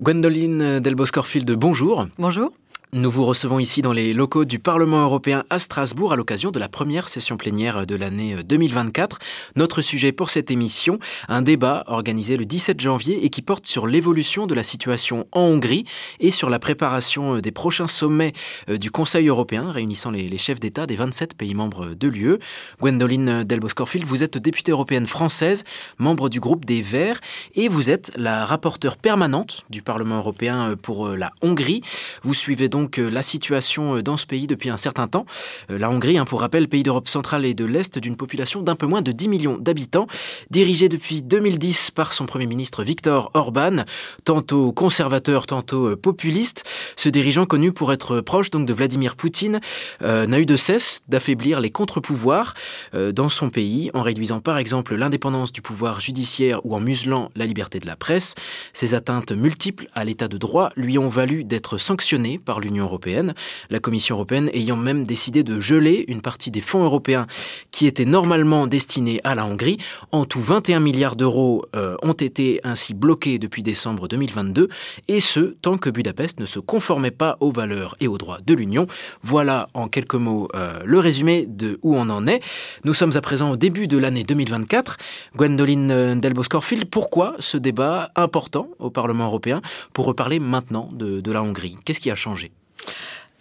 Gwendoline Delboscorfield, bonjour. Bonjour. Nous vous recevons ici dans les locaux du Parlement européen à Strasbourg à l'occasion de la première session plénière de l'année 2024. Notre sujet pour cette émission, un débat organisé le 17 janvier et qui porte sur l'évolution de la situation en Hongrie et sur la préparation des prochains sommets euh, du Conseil européen réunissant les chefs d'État des 27 pays membres de l'UE. Gwendoline Delboscorfield, vous êtes députée européenne française, membre du groupe des Verts et vous êtes la rapporteure permanente du Parlement européen pour euh, la Hongrie. Vous suivez donc euh, la situation euh, dans ce pays depuis un certain temps. Euh, la Hongrie, hein, pour rappel, pays d'Europe centrale et de l'Est d'une population d'un peu moins de 10 millions d'habitants, dirigée depuis 2010 par son Premier ministre Viktor Orban, tantôt conservateur, tantôt populiste. Ce dirigeant connu pour être proche donc de Vladimir Poutine n'a eu de cesse d'affaiblir les contre-pouvoirs dans son pays en réduisant par exemple l'indépendance du pouvoir judiciaire ou en muselant la liberté de la presse. Ces atteintes multiples à l'état de droit lui ont valu d'être sanctionné par l'Union européenne, la Commission européenne ayant même décidé de geler une partie des fonds européens qui étaient normalement destinés à la Hongrie. En tout, 21 milliards d'euros euh, ont été ainsi bloqués depuis décembre 2022, et ce, tant que Budapest ne se conformait pas aux valeurs et aux droits de l'Union. Voilà en quelques mots euh, le résumé de où on en est. Nous sommes à présent au début de l'année 2024. Gwendoline euh, Delbos-Corfield, pourquoi ce débat important au Parlement européen pour reparler maintenant de, de la Hongrie? Qu'est-ce qui a changé?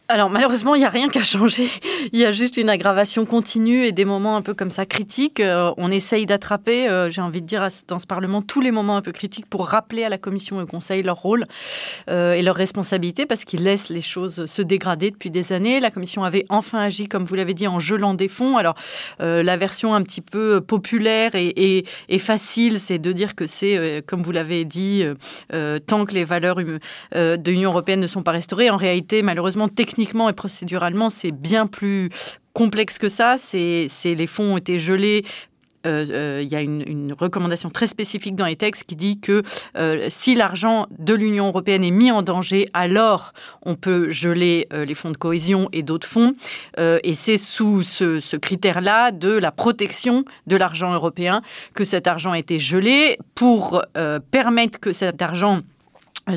Alors malheureusement, il n'y a rien qui a changé. Il y a juste une aggravation continue et des moments un peu comme ça critiques. Euh, on essaye d'attraper, euh, j'ai envie de dire, dans ce Parlement, tous les moments un peu critiques pour rappeler à la Commission et au Conseil leur rôle euh, et leur responsabilité parce qu'ils laissent les choses se dégrader depuis des années. La Commission avait enfin agi, comme vous l'avez dit, en gelant des fonds. Alors la version un petit peu populaire et, et facile, c'est de dire que c'est, comme vous l'avez dit, tant que les valeurs de l'Union européenne ne sont pas restaurées. En réalité, malheureusement, techniquement, techniquement et procéduralement, c'est bien plus complexe que ça. C'est, les fonds ont été gelés euh, euh, il y a une, recommandation très spécifique dans les textes qui dit que euh, si l'argent de l'Union européenne est mis en danger, alors on peut geler les fonds de cohésion et d'autres fonds. et c'est sous ce, ce critère-là de la protection de l'argent européen que cet argent a été gelé pour permettre que cet argent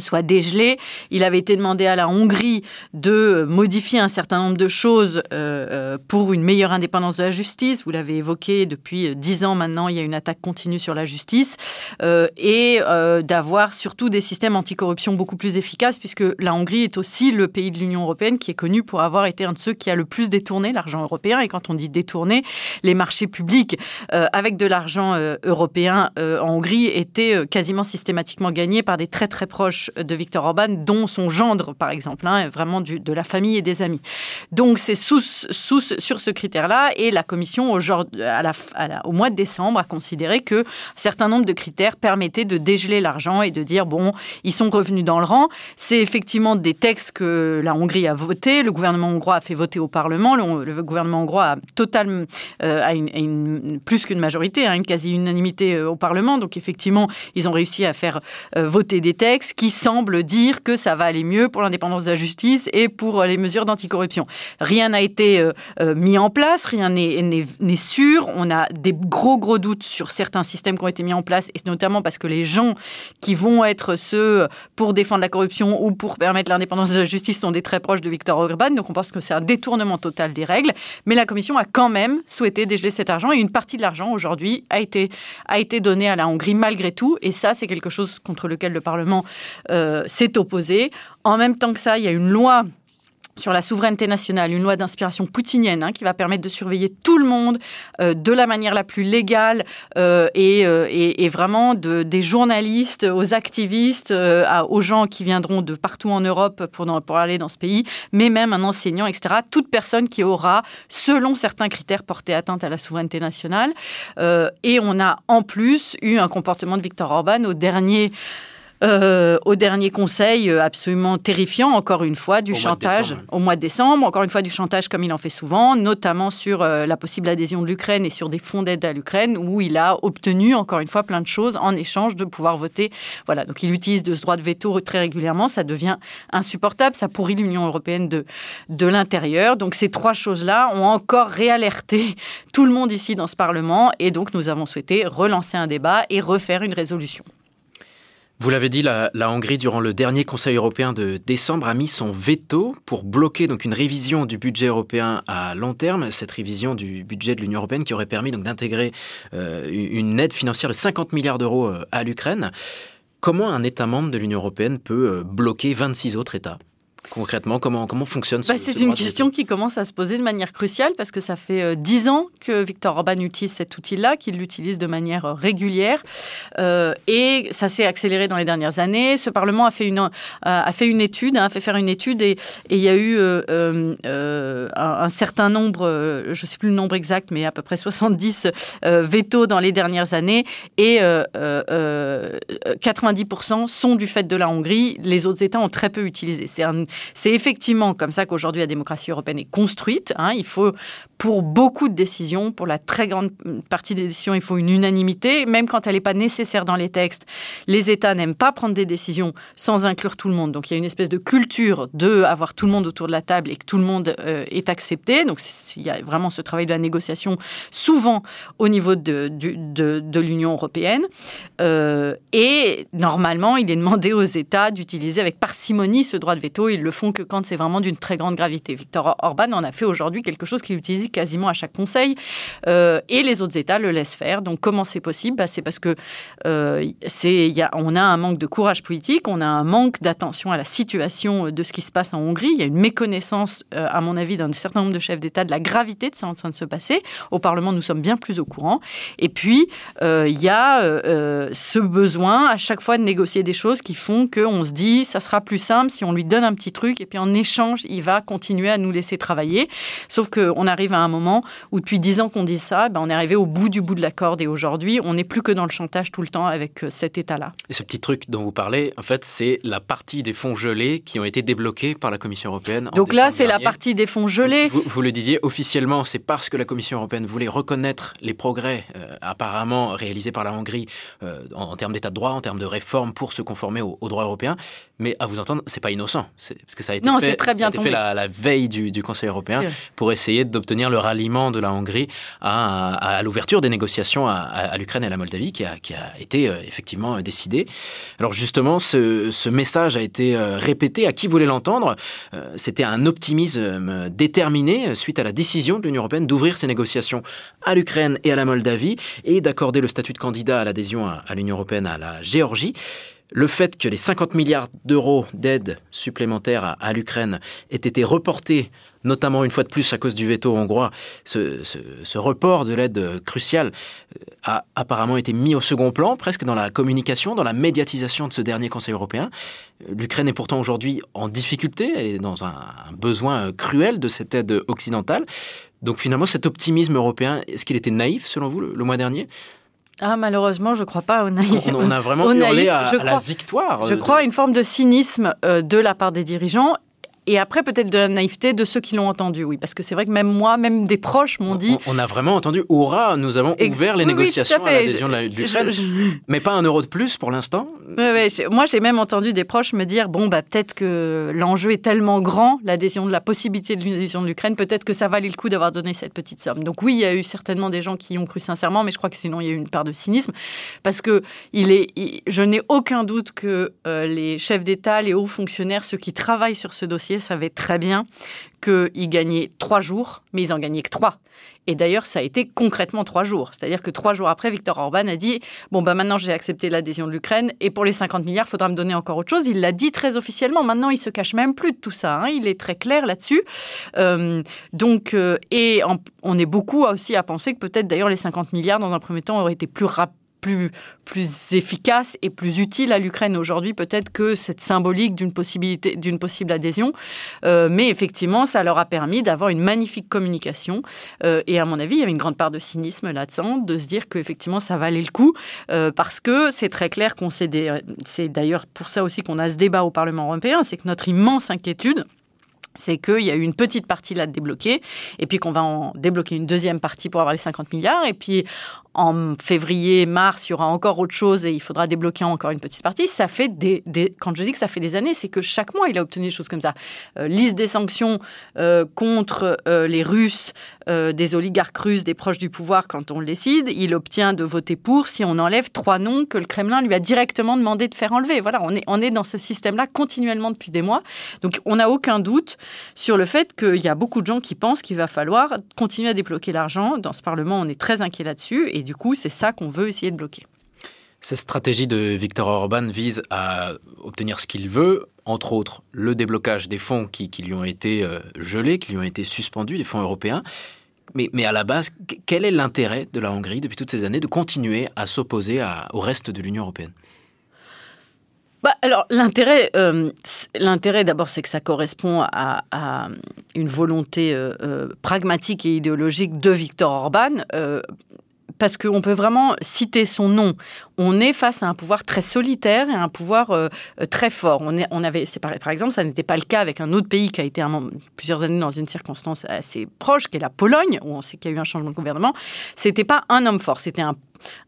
soit dégelé. Il avait été demandé à la Hongrie de modifier un certain nombre de choses euh, euh, pour une meilleure indépendance de la justice. Vous l'avez évoqué depuis dix ans maintenant, il y a une attaque continue sur la justice euh, et d'avoir surtout des systèmes anticorruption beaucoup plus efficaces puisque la Hongrie est aussi le pays de l'Union européenne qui est connu pour avoir été un de ceux qui a le plus détourné l'argent européen. Et quand on dit détourné, les marchés publics avec de l'argent européen en Hongrie étaient quasiment systématiquement gagnés par des très très proches de Victor Orban, dont son gendre, par exemple, hein, vraiment de la famille et des amis. Donc c'est sous, sous, sur ce critère-là, et la Commission, au, la, au mois de décembre, a considéré que un certain nombre de critères permettaient de dégeler l'argent et de dire, bon, ils sont revenus dans le rang. C'est effectivement des textes que la Hongrie a votés, le gouvernement hongrois a fait voter au Parlement, le, gouvernement hongrois a, total, euh, a une, plus qu'une majorité, hein, une quasi-unanimité euh, au Parlement, donc effectivement, ils ont réussi à faire euh, voter des textes qui semble dire que ça va aller mieux pour l'indépendance de la justice et pour les mesures d'anticorruption. Rien n'a été euh, euh, mis en place, rien n'est sûr. On a des gros gros doutes sur certains systèmes qui ont été mis en place, et notamment parce que les gens qui vont être ceux pour défendre la corruption ou pour permettre l'indépendance de la justice sont des très proches de Viktor Orban. Donc on pense que c'est un détournement total des règles. Mais la Commission a quand même souhaité dégeler cet argent et une partie de l'argent aujourd'hui a été, a été donnée à la Hongrie malgré tout. Et ça, c'est quelque chose contre lequel le Parlement euh, s'est opposé. En même temps que ça, il y a une loi sur la souveraineté nationale, une loi d'inspiration poutinienne hein, qui va permettre de surveiller tout le monde euh, de la manière la plus légale euh, et, vraiment de, des journalistes aux activistes, aux gens qui viendront de partout en Europe pour, pour aller dans ce pays, mais même un enseignant, etc. Toute personne qui aura, selon certains critères, porté atteinte à la souveraineté nationale. et on a en plus eu un comportement de Viktor Orban au dernier euh, au dernier conseil, euh, absolument terrifiant, encore une fois, du chantage au mois de décembre, encore une fois du chantage comme il en fait souvent, notamment sur euh, la possible adhésion de l'Ukraine et sur des fonds d'aide à l'Ukraine, où il a obtenu, encore une fois, plein de choses en échange de pouvoir voter. Voilà, donc il utilise de ce droit de veto très régulièrement, ça devient insupportable, ça pourrit l'Union européenne de, de l'intérieur. Donc ces trois choses-là ont encore réalerté tout le monde ici dans ce Parlement, et donc nous avons souhaité relancer un débat et refaire une résolution. Vous l'avez dit, la, Hongrie, durant le dernier Conseil européen de décembre, a mis son veto pour bloquer une révision du budget européen à long terme. Cette révision du budget de l'Union européenne qui aurait permis donc d'intégrer euh, une aide financière de 50 milliards d'euros euh, à l'Ukraine. Comment un État membre de l'Union européenne peut euh, bloquer 26 autres États? Concrètement, comment, comment fonctionne ce, bah, C'est une question qui commence à se poser de manière cruciale parce que ça fait euh, dix ans que Victor Orban utilise cet outil-là, qu'il l'utilise de manière euh, régulière. Euh, et ça s'est accéléré dans les dernières années. Ce Parlement a fait une, a fait une étude, hein, a fait faire une étude et, il y a eu un, certain nombre, je ne sais plus le nombre exact, mais à peu près 70 vétos dans les dernières années. Et 90% sont du fait de la Hongrie. Les autres États ont très peu utilisé. C'est un, c'est effectivement comme ça qu'aujourd'hui la démocratie européenne est construite. Hein. Il faut, pour beaucoup de décisions, pour la très grande partie des décisions, il faut une unanimité, même quand elle n'est pas nécessaire dans les textes. Les États n'aiment pas prendre des décisions sans inclure tout le monde. Donc il y a une espèce de culture de avoir tout le monde autour de la table et que tout le monde euh, est accepté. Donc il y a vraiment ce travail de la négociation, souvent au niveau de, l'Union européenne. Euh, et normalement, il est demandé aux États d'utiliser avec parcimonie ce droit de veto. Ils le font que quand c'est vraiment d'une très grande gravité. Victor Orban en a fait aujourd'hui quelque chose qu'il utilise quasiment à chaque conseil euh, et les autres États le laissent faire. Donc comment c'est possible? Bah, C'est parce que euh, y a, on a un manque de courage politique, on a un manque d'attention à la situation de ce qui se passe en Hongrie. Il y a une méconnaissance, euh, à mon avis, d'un certain nombre de chefs d'État de la gravité de ce qui est en train de se passer. Au Parlement, nous sommes bien plus au courant. Et puis, il y a ce besoin à chaque fois de négocier des choses qui font qu'on se dit, ça sera plus simple si on lui donne un petit truc et puis en échange, il va continuer à nous laisser travailler. Sauf qu'on arrive à un moment où depuis dix ans qu'on dit ça, ben on est arrivé au bout du bout de la corde et aujourd'hui, on n'est plus que dans le chantage tout le temps avec euh, cet État-là. Et ce petit truc dont vous parlez, en fait, c'est la partie des fonds gelés qui ont été débloqués par la Commission européenne. Donc là, c'est la partie des fonds gelés. Vous, le disiez officiellement, c'est parce que la Commission européenne voulait reconnaître les progrès euh, apparemment réalisés par la Hongrie euh, en, termes d'état de droit, en termes de réforme pour se conformer au, au droit européen. Mais à vous entendre, c'est pas innocent, parce que ça a été non, fait, très bien fait la, veille du, Conseil européen pour essayer d'obtenir le ralliement de la Hongrie à, l'ouverture des négociations à, l'Ukraine et à la Moldavie, qui a, été euh, effectivement décidé. Alors justement, ce, message a été euh, répété à qui voulait l'entendre. Euh, c'était un optimisme déterminé suite à la décision de l'Union européenne d'ouvrir ces négociations à l'Ukraine et à la Moldavie et d'accorder le statut de candidat à l'adhésion à l'Union européenne à la Géorgie. Le fait que les 50 milliards d'euros d'aide supplémentaire à, l'Ukraine aient été reportés, notamment une fois de plus à cause du veto hongrois, ce, report de l'aide cruciale euh, a apparemment été mis au second plan, presque dans la communication, dans la médiatisation de ce dernier Conseil européen. L'Ukraine est pourtant aujourd'hui en difficulté, elle est dans un, besoin cruel de cette aide occidentale. Donc finalement, cet optimisme européen, est-ce qu'il était naïf selon vous le mois dernier? Ah, malheureusement, je ne crois pas au naïf. On, a vraiment hurlé à, à, la victoire. Je crois à une forme de cynisme euh, de la part des dirigeants et après, peut-être de la naïveté de ceux qui l'ont entendu, oui. Parce que c'est vrai que même moi, même des proches m'ont dit. On, a vraiment entendu Hurrah, nous avons ouvert les négociations à, l'adhésion de l'Ukraine. Mais pas un euro de plus pour l'instant Moi, j'ai même entendu des proches me dire bon, bah, peut-être que l'enjeu est tellement grand, l'adhésion de la possibilité de l'adhésion de l'Ukraine, peut-être que ça valait le coup d'avoir donné cette petite somme. Donc, oui, il y a eu certainement des gens qui y ont cru sincèrement, mais je crois que sinon, il y a eu une part de cynisme. Parce que il est, je n'ai aucun doute que euh, les chefs d'État, les hauts fonctionnaires, ceux qui travaillent sur ce dossier, savait très bien qu'ils gagnaient trois jours, mais ils en gagnaient que trois. Et d'ailleurs, ça a été concrètement trois jours. C'est-à-dire que trois jours après, Victor Orban a dit Bon, ben maintenant j'ai accepté l'adhésion de l'Ukraine, et pour les 50 milliards, il faudra me donner encore autre chose. Il l'a dit très officiellement. Maintenant, il se cache même plus de tout ça. Hein. Il est très clair là-dessus. Euh, donc, euh, et on est beaucoup aussi à penser que peut-être d'ailleurs les 50 milliards, dans un premier temps, auraient été plus rapides plus, efficace et plus utile à l'Ukraine aujourd'hui peut-être que cette symbolique d'une possibilité d'une possible adhésion. Euh, mais effectivement, ça leur a permis d'avoir une magnifique communication. Euh, et à mon avis, il y avait une grande part de cynisme là-dedans, de se dire qu'effectivement, ça valait le coup, euh, parce que c'est très clair qu'on s'est... C'est d'ailleurs pour ça aussi qu'on a ce débat au Parlement européen, c'est que notre immense inquiétude, c'est qu'il y a eu une petite partie là de débloquer, et puis qu'on va en débloquer une deuxième partie pour avoir les 50 milliards, et puis en février, mars, il y aura encore autre chose et il faudra débloquer encore une petite partie. Ça fait des, quand je dis que ça fait des années, c'est que chaque mois, il a obtenu des choses comme ça. Euh, liste des sanctions euh, contre euh, les Russes, des oligarques russes, des proches du pouvoir quand on le décide. Il obtient de voter pour si on enlève trois noms que le Kremlin lui a directement demandé de faire enlever. Voilà, on est, on est dans ce système-là continuellement depuis des mois. Donc, on n'a aucun doute sur le fait qu'il y a beaucoup de gens qui pensent qu'il va falloir continuer à débloquer l'argent. Dans ce Parlement, on est très inquiet là-dessus. Du coup, c'est ça qu'on veut essayer de bloquer. Cette stratégie de Viktor Orban vise à obtenir ce qu'il veut, entre autres le déblocage des fonds qui, lui ont été euh, gelés, qui lui ont été suspendus, les fonds européens. Mais, mais à la base, quel est l'intérêt de la Hongrie depuis toutes ces années de continuer à s'opposer au reste de l'Union européenne? Bah, alors l'intérêt, euh, l'intérêt d'abord, c'est que ça correspond à, une volonté euh, pragmatique et idéologique de Viktor Orban parce qu'on peut vraiment citer son nom. On est face à un pouvoir très solitaire et un pouvoir euh, euh, très fort. On, avait, par, exemple, ça n'était pas le cas avec un autre pays qui a été plusieurs années dans une circonstance assez proche, qui est la Pologne, où on sait qu'il y a eu un changement de gouvernement. C'était pas un homme fort, c'était un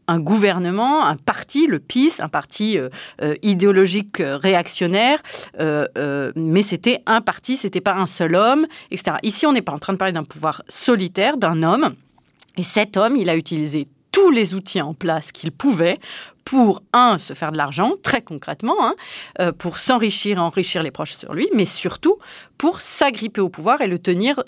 un gouvernement, un parti, le PIS, un parti euh, idéologique réactionnaire, mais c'était un parti, c'était pas un seul homme, etc. Ici, on n'est pas en train de parler d'un pouvoir solitaire, d'un homme et cet homme, il a utilisé tous les outils en place qu'il pouvait pour, un, se faire de l'argent, très concrètement, hein, euh, pour s'enrichir et enrichir les proches sur lui, mais surtout pour s'agripper au pouvoir et le tenir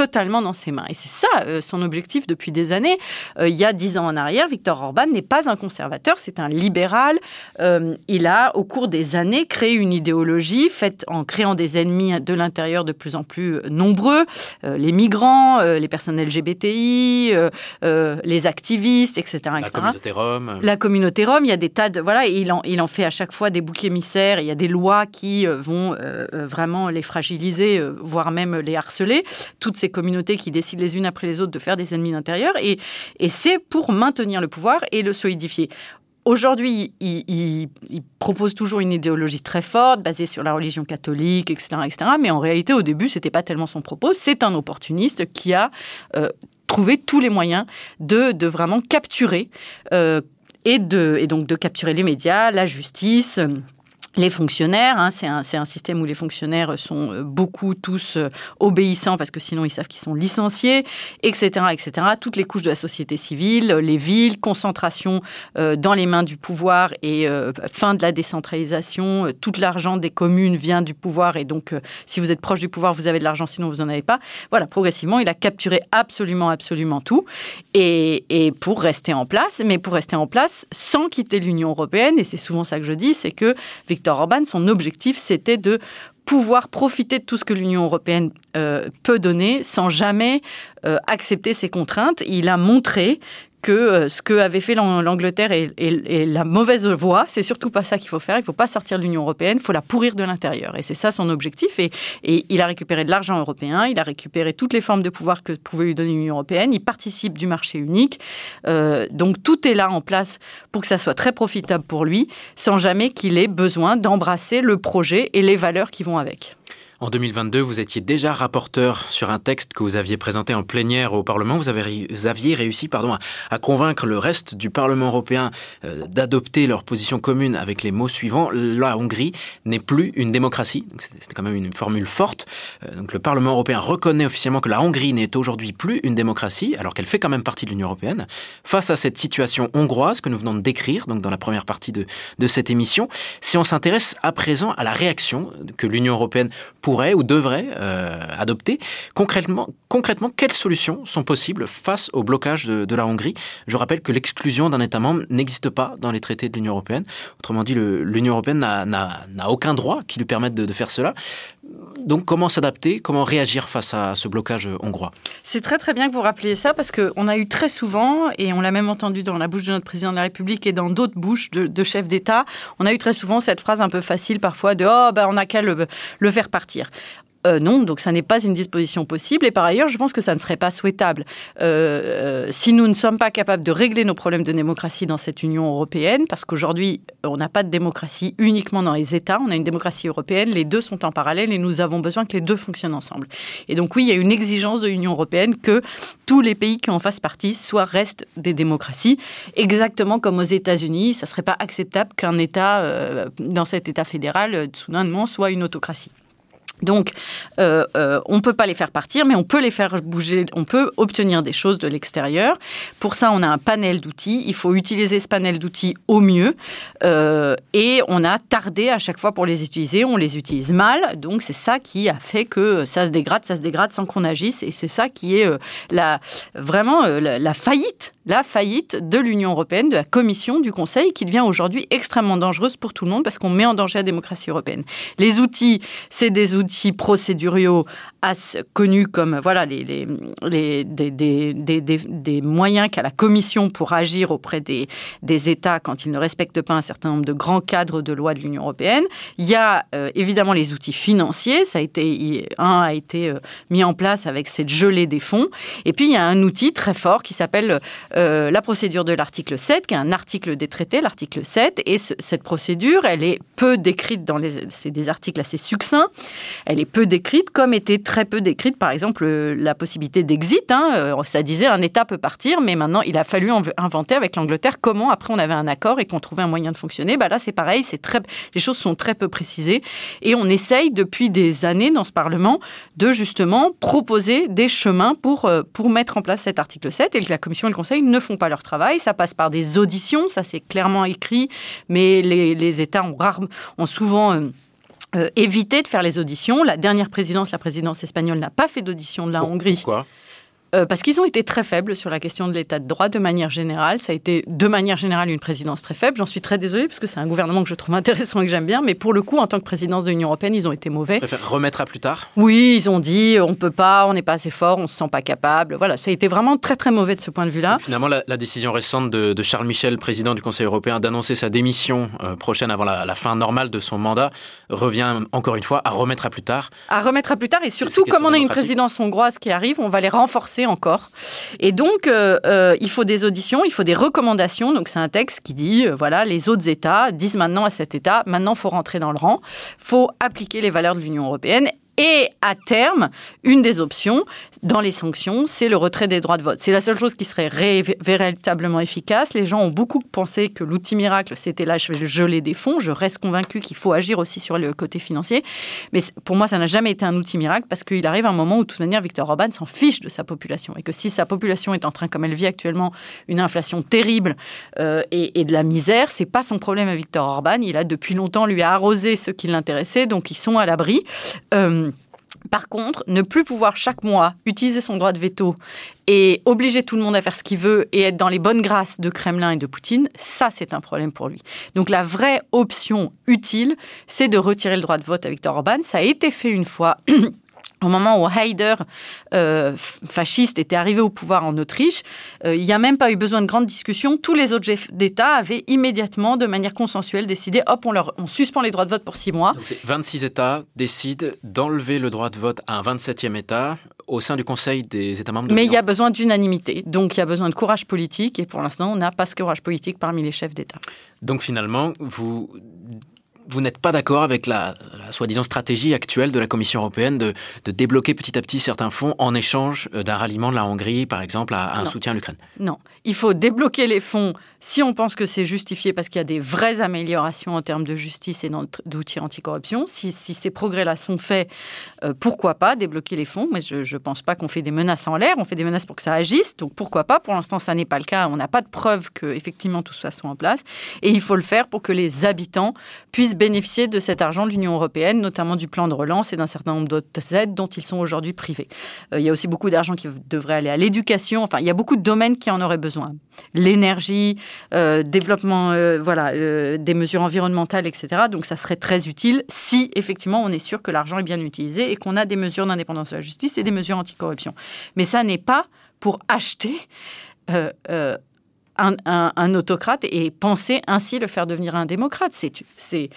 totalement dans ses mains. Et c'est ça euh, son objectif depuis des années. Euh, il y a dix ans en arrière, Viktor Orban n'est pas un conservateur, c'est un libéral. Euh, il a, au cours des années, créé une idéologie faite en créant des ennemis de l'intérieur de plus en plus nombreux, les migrants, les personnes LGBTI, les activistes, etc., La communauté rome. La communauté rome, il y a des tas de... Voilà, il en, il en fait à chaque fois des boucs émissaires, il y a des lois qui vont vraiment les fragiliser, voire même les harceler. Toutes ces communautés qui décident les unes après les autres de faire des ennemis d'intérieur. Et, et c'est pour maintenir le pouvoir et le solidifier. Aujourd'hui, il, propose toujours une idéologie très forte, basée sur la religion catholique, etc., etc. Mais en réalité, au début, c'était pas tellement son propos. C'est un opportuniste qui a euh, trouvé tous les moyens de, de vraiment capturer euh, et, de, et donc de capturer les médias, la justice les fonctionnaires, hein, c'est un, système où les fonctionnaires sont euh, beaucoup tous euh, obéissants parce que sinon ils savent qu'ils sont licenciés, etc., etc. Toutes les couches de la société civile, les villes, concentration euh, dans les mains du pouvoir et fin de la décentralisation. tout l'argent des communes vient du pouvoir et donc si vous êtes proche du pouvoir, vous avez de l'argent, sinon vous n'en avez pas. Voilà, progressivement, il a capturé absolument, absolument tout et, et pour rester en place, mais pour rester en place sans quitter l'Union européenne. Et c'est souvent ça que je dis, c'est que Son objectif, c'était de pouvoir profiter de tout ce que l'Union européenne euh, peut donner sans jamais euh, accepter ses contraintes. Il a montré que euh, ce que avait fait l'Angleterre est, la mauvaise voie. C'est surtout pas ça qu'il faut faire. Il faut pas sortir de l'Union européenne. Il faut la pourrir de l'intérieur. Et c'est ça son objectif. Et, il a récupéré de l'argent européen. Il a récupéré toutes les formes de pouvoir que pouvait lui donner l'Union européenne. Il participe du marché unique. Euh, donc tout est là en place pour que ça soit très profitable pour lui, sans jamais qu'il ait besoin d'embrasser le projet et les valeurs qui vont avec. En 2022, vous étiez déjà rapporteur sur un texte que vous aviez présenté en plénière au Parlement. Vous, avez, aviez réussi pardon, à, convaincre le reste du Parlement européen euh, d'adopter leur position commune avec les mots suivants. La Hongrie n'est plus une démocratie. C'était quand même une formule forte. Euh, donc le Parlement européen reconnaît officiellement que la Hongrie n'est aujourd'hui plus une démocratie, alors qu'elle fait quand même partie de l'Union européenne. Face à cette situation hongroise que nous venons de décrire donc dans la première partie de, de cette émission, si on s'intéresse à présent à la réaction que l'Union européenne pourrait ou devrait euh, adopter. Concrètement, concrètement, quelles solutions sont possibles face au blocage de, la Hongrie? Je rappelle que l'exclusion d'un État membre n'existe pas dans les traités de l'Union européenne. Autrement dit, l'Union européenne n'a aucun droit qui lui permette de, de faire cela. Donc comment s'adapter, comment réagir face à ce blocage hongrois? C'est très très bien que vous rappeliez ça parce qu'on a eu très souvent, et on l'a même entendu dans la bouche de notre président de la République et dans d'autres bouches de, chefs d'État, on a eu très souvent cette phrase un peu facile parfois de ⁇ Oh, ben on n'a qu'à le, le faire partir ⁇ euh, non, donc ça n'est pas une disposition possible. Et par ailleurs, je pense que ça ne serait pas souhaitable. Euh, euh, si nous ne sommes pas capables de régler nos problèmes de démocratie dans cette Union européenne, parce qu'aujourd'hui, on n'a pas de démocratie uniquement dans les États, on a une démocratie européenne, les deux sont en parallèle et nous avons besoin que les deux fonctionnent ensemble. Et donc oui, il y a une exigence de l'Union européenne que tous les pays qui en fassent partie soient restent des démocraties, exactement comme aux États-Unis. Ça ne serait pas acceptable qu'un État, dans cet État fédéral, soudainement, soit une autocratie. Donc, euh, euh, on ne peut pas les faire partir, mais on peut les faire bouger, on peut obtenir des choses de l'extérieur. Pour ça, on a un panel d'outils. Il faut utiliser ce panel d'outils au mieux. Euh, et on a tardé à chaque fois pour les utiliser. On les utilise mal. Donc, c'est ça qui a fait que ça se dégrade, ça se dégrade sans qu'on agisse. Et c'est ça qui est la, vraiment la faillite la faillite de l'Union européenne, de la Commission, du Conseil, qui devient aujourd'hui extrêmement dangereuse pour tout le monde parce qu'on met en danger la démocratie européenne. Les outils, c'est des outils procéduriaux connus comme voilà les, les, les des, des, des, des, moyens qu'a la Commission pour agir auprès des, des États quand ils ne respectent pas un certain nombre de grands cadres de loi de l'Union européenne. Il y a euh, évidemment les outils financiers. Ça a été un a été euh, mis en place avec cette gelée des fonds. Et puis il y a un outil très fort qui s'appelle euh, la procédure de l'article 7, qui est un article des traités, l'article 7. Et cette procédure, elle est peu décrite dans les c'est des articles assez succincts. Elle est peu décrite comme était très peu décrite, par exemple, euh, la possibilité d'exit. Hein. Euh, ça disait un État peut partir, mais maintenant il a fallu inventer avec l'Angleterre comment après on avait un accord et qu'on trouvait un moyen de fonctionner. Bah là c'est pareil, c'est très, les choses sont très peu précisées et on essaye depuis des années dans ce Parlement de justement proposer des chemins pour, euh, pour mettre en place cet article 7 et la Commission et le Conseil ne font pas leur travail. Ça passe par des auditions, ça c'est clairement écrit, mais les, États ont, ont souvent... éviter de faire les auditions. La dernière présidence, la présidence espagnole, n'a pas fait d'audition de la Hongrie. Pourquoi? Euh, parce qu'ils ont été très faibles sur la question de l'état de droit de manière générale. Ça a été de manière générale une présidence très faible. J'en suis très désolée parce que c'est un gouvernement que je trouve intéressant et que j'aime bien. Mais pour le coup, en tant que présidence de l'Union européenne, ils ont été mauvais. Préfère remettre à plus tard Oui, ils ont dit on peut pas, on n'est pas assez fort, on se sent pas capable. Voilà, ça a été vraiment très très mauvais de ce point de vue-là. Finalement, la, décision récente de, Charles Michel, président du Conseil européen, d'annoncer sa démission euh, prochaine avant la, fin normale de son mandat revient encore une fois à remettre à plus tard. À remettre à plus tard et surtout, comme on a une présidence hongroise qui arrive, on va les renforcer encore. Et donc, euh, euh, il faut des auditions, il faut des recommandations. Donc, c'est un texte qui dit, euh, voilà, les autres États disent maintenant à cet État, maintenant, faut rentrer dans le rang, faut appliquer les valeurs de l'Union européenne et à terme, une des options dans les sanctions, c'est le retrait des droits de vote. C'est la seule chose qui serait véritablement efficace. Les gens ont beaucoup pensé que l'outil miracle, c'était là, je des fonds. Je reste convaincu qu'il faut agir aussi sur le côté financier. Mais pour moi, ça n'a jamais été un outil miracle parce qu'il arrive un moment où, de toute manière, Victor Orban s'en fiche de sa population. Et que si sa population est en train, comme elle vit actuellement, une inflation terrible euh, et, de la misère, c'est pas son problème à Victor Orban. Il a depuis longtemps lui arrosé ce qui l'intéressait, donc ils sont à l'abri. Euh, par contre, ne plus pouvoir chaque mois utiliser son droit de veto et obliger tout le monde à faire ce qu'il veut et être dans les bonnes grâces de Kremlin et de Poutine, ça c'est un problème pour lui. Donc la vraie option utile, c'est de retirer le droit de vote à Viktor Orban. Ça a été fait une fois au moment où Haider, euh, fasciste, était arrivé au pouvoir en Autriche, euh, il n'y a même pas eu besoin de grandes discussions. Tous les autres chefs d'État avaient immédiatement, de manière consensuelle, décidé, hop, on, leur, on suspend les droits de vote pour six mois. Donc 26 États décident d'enlever le droit de vote à un 27e État au sein du Conseil des États membres de Mais il y a besoin d'unanimité. Donc il y a besoin de courage politique. Et pour l'instant, on n'a pas ce courage politique parmi les chefs d'État. Donc finalement, vous vous n'êtes pas d'accord avec la, soi-disant stratégie actuelle de la Commission européenne de, débloquer petit à petit certains fonds en échange euh, d'un ralliement de la Hongrie, par exemple, à, un soutien à l'Ukraine? Non, il faut débloquer les fonds si on pense que c'est justifié parce qu'il y a des vraies améliorations en termes de justice et d'outils anticorruption. Si, si ces progrès-là sont faits, euh, pourquoi pas débloquer les fonds? Mais je ne pense pas qu'on fait des menaces en l'air, on fait des menaces pour que ça agisse, donc pourquoi pas? Pour l'instant, ça n'est pas le cas, on n'a pas de preuve que effectivement tout ça soit en place. Et il faut le faire pour que les habitants puissent bénéficier de cet argent de l'Union européenne, notamment du plan de relance et d'un certain nombre d'autres aides dont ils sont aujourd'hui privés. Euh, il y a aussi beaucoup d'argent qui devrait aller à l'éducation. Enfin, il y a beaucoup de domaines qui en auraient besoin. L'énergie, euh, développement, euh, voilà, des mesures environnementales, etc. Donc, ça serait très utile si effectivement on est sûr que l'argent est bien utilisé et qu'on a des mesures d'indépendance de la justice et des mesures anticorruption. Mais ça n'est pas pour acheter un, autocrate et penser ainsi le faire devenir un démocrate. C'est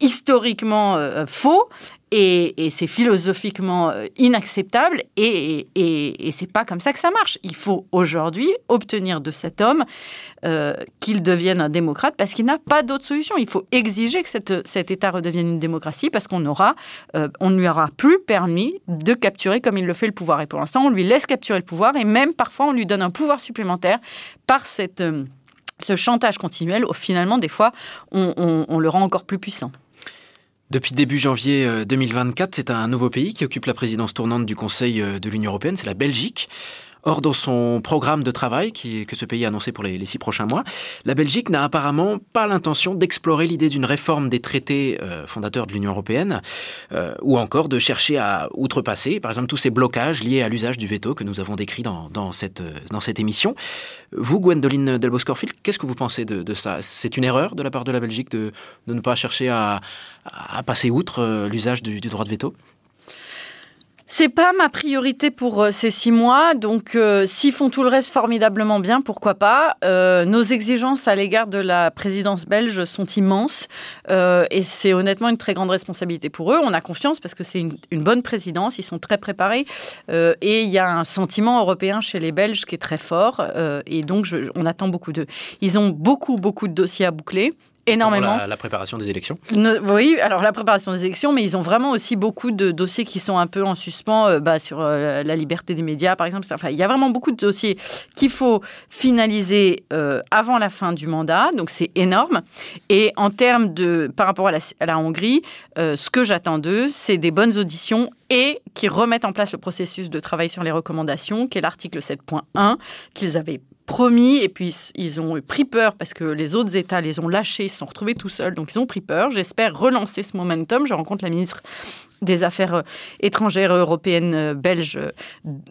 historiquement euh, faux et, c'est philosophiquement euh, inacceptable et, et, et c'est pas comme ça que ça marche. Il faut aujourd'hui obtenir de cet homme euh, qu'il devienne un démocrate parce qu'il n'a pas d'autre solution. Il faut exiger que cet État redevienne une démocratie parce qu'on aura, euh, on ne lui aura plus permis de capturer comme il le fait le pouvoir. Et pour l'instant, on lui laisse capturer le pouvoir et même parfois on lui donne un pouvoir supplémentaire par ce chantage continuel. Où finalement, des fois, on le rend encore plus puissant. Depuis début janvier 2024, euh, c'est un nouveau pays qui occupe la présidence tournante du Conseil euh, de l'Union européenne, c'est la Belgique. Or, dans son programme de travail que ce pays a annoncé pour les, six prochains mois, la Belgique n'a apparemment pas l'intention d'explorer l'idée d'une réforme des traités euh, fondateurs de l'Union européenne, euh, ou encore de chercher à outrepasser, par exemple, tous ces blocages liés à l'usage du veto que nous avons décrit dans, euh, cette émission. Vous, Gwendoline Delbos-Corfield, qu'est-ce que vous pensez de, ça? C'est une erreur de la part de la Belgique de, ne pas chercher à, passer outre l'usage du droit de veto? C'est pas ma priorité pour euh, ces six mois, donc euh, s'ils font tout le reste formidablement bien, pourquoi pas. Euh, nos exigences à l'égard de la présidence belge sont immenses et c'est honnêtement une très grande responsabilité pour eux. On a confiance parce que c'est une, bonne présidence, ils sont très préparés et il y a un sentiment européen chez les Belges qui est très fort et donc on attend beaucoup d'eux. Ils ont beaucoup beaucoup de dossiers à boucler énormément. La, préparation des élections Oui, alors la préparation des élections, mais ils ont vraiment aussi beaucoup de dossiers qui sont un peu en suspens euh, bah, sur euh, la liberté des médias, par exemple. Enfin, il y a vraiment beaucoup de dossiers qu'il faut finaliser euh, avant la fin du mandat, donc c'est énorme. Et en termes de, par rapport à la, à la Hongrie, ce que j'attends d'eux, c'est des bonnes auditions et qui remettent en place le processus de travail sur les recommandations, qui est l'article 7.1, qu'ils avaient promis et puis ils ont pris peur parce que les autres États les ont lâchés, ils se sont retrouvés tout seuls, donc ils ont pris peur. J'espère relancer ce momentum. Je rencontre la ministre des Affaires euh, étrangères européennes euh, belges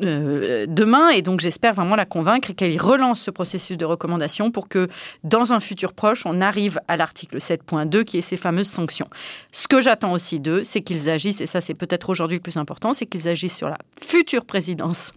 euh, demain et donc j'espère vraiment la convaincre qu'elle relance ce processus de recommandation pour que dans un futur proche on arrive à l'article 7.2 qui est ces fameuses sanctions. Ce que j'attends aussi d'eux, c'est qu'ils agissent et ça c'est peut-être aujourd'hui le plus important, c'est qu'ils agissent sur la future présidence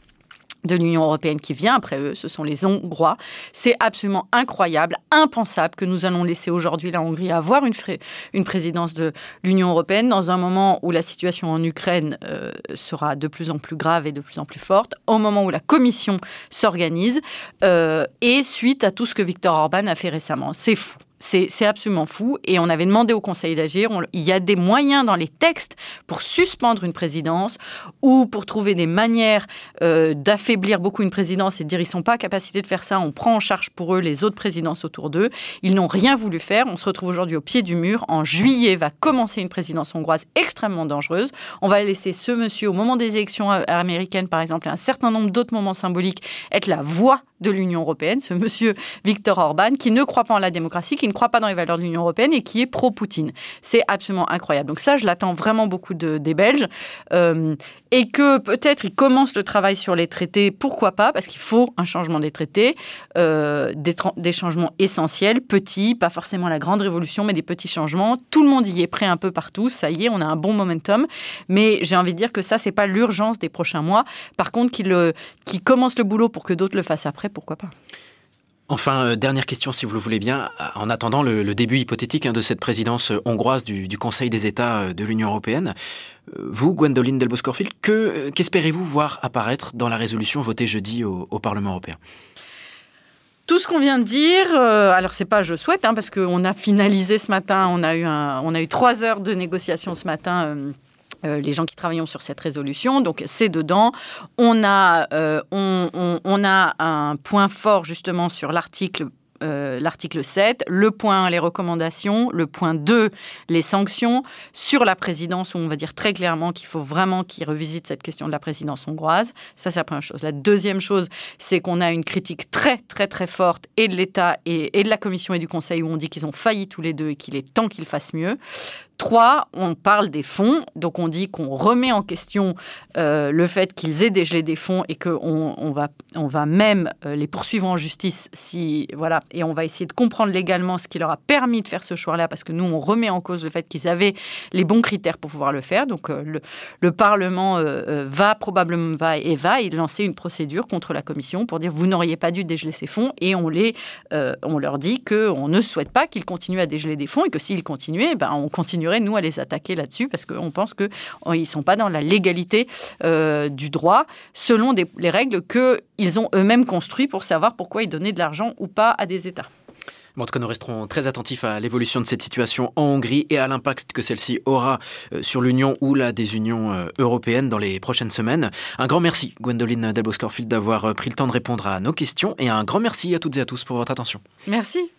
de l'Union européenne qui vient après eux, ce sont les Hongrois. C'est absolument incroyable, impensable que nous allons laisser aujourd'hui la Hongrie avoir une, présidence de l'Union européenne dans un moment où la situation en Ukraine euh, sera de plus en plus grave et de plus en plus forte, au moment où la Commission s'organise euh, et suite à tout ce que Viktor Orban a fait récemment. C'est fou. C'est absolument fou. Et on avait demandé au Conseil d'agir. Il y a des moyens dans les textes pour suspendre une présidence ou pour trouver des manières euh, d'affaiblir beaucoup une présidence et de dire ils sont pas capacité de faire ça. On prend en charge pour eux les autres présidences autour d'eux. Ils n'ont rien voulu faire. On se retrouve aujourd'hui au pied du mur. En juillet va commencer une présidence hongroise extrêmement dangereuse. On va laisser ce monsieur au moment des élections euh, américaines, par exemple, et un certain nombre d'autres moments symboliques, être la voix de l'Union européenne, ce monsieur Viktor Orban, qui ne croit pas en la démocratie, qui ne croit pas dans les valeurs de l'Union européenne et qui est pro-Poutine. C'est absolument incroyable. Donc ça, je l'attends vraiment beaucoup de, des Belges. Euh, et que peut-être ils commencent le travail sur les traités, pourquoi pas, parce qu'il faut un changement des traités, euh, des, changements essentiels, petits, pas forcément la grande révolution, mais des petits changements. Tout le monde y est prêt un peu partout, ça y est, on a un bon momentum, mais j'ai envie de dire que ça, c'est pas l'urgence des prochains mois. Par contre, qu'ils qu commencent le boulot pour que d'autres le fassent après, pourquoi pas Enfin, euh, dernière question, si vous le voulez bien. En attendant le, début hypothétique hein, de cette présidence euh, hongroise du, Conseil des États euh, de l'Union européenne, vous, Gwendoline Delbos-Corfield, qu'espérez-vous voir apparaître dans la résolution votée jeudi au, Parlement européen? Tout ce qu'on vient de dire, alors alors c'est pas je souhaite, hein, parce qu'on a finalisé ce matin, on a eu, on a eu trois heures de négociation ce matin. Euh, les gens qui travaillent sur cette résolution. Donc c'est dedans. On a, euh, on, a un point fort justement sur l'article euh, l'article 7, le point les recommandations, le point 2 les sanctions sur la présidence où on va dire très clairement qu'il faut vraiment qu'ils revisitent cette question de la présidence hongroise. Ça c'est la première chose. La deuxième chose, c'est qu'on a une critique très très très forte et de l'État et, et, de la Commission et du Conseil où on dit qu'ils ont failli tous les deux et qu'il est temps qu'ils fassent mieux. Trois, on parle des fonds, donc on dit qu'on remet en question euh, le fait qu'ils aient dégelé des fonds et qu'on on va, on va même euh, les poursuivre en justice si voilà. Et on va essayer de comprendre légalement ce qui leur a permis de faire ce choix-là parce que nous on remet en cause le fait qu'ils avaient les bons critères pour pouvoir le faire. Donc euh, le, Parlement va probablement va et va lancer une procédure contre la Commission pour dire vous n'auriez pas dû dégeler ces fonds. Et on les on leur dit que on ne souhaite pas qu'ils continuent à dégeler des fonds et que s'ils continuaient, ben on continue continuerait, nous, à les attaquer là-dessus parce qu'on pense qu'ils ne sont pas dans la légalité du droit selon les règles qu'ils ont eux-mêmes construites pour savoir pourquoi ils donnaient de l'argent ou pas à des États. en tout cas, nous resterons très attentifs à l'évolution de cette situation en Hongrie et à l'impact que celle-ci aura euh, sur l'Union ou la désunion euh, européenne dans les prochaines semaines. Un grand merci, Gwendoline Delboscorfield, d'avoir euh, pris le temps de répondre à nos questions et un grand merci à toutes et à tous pour votre attention. Merci.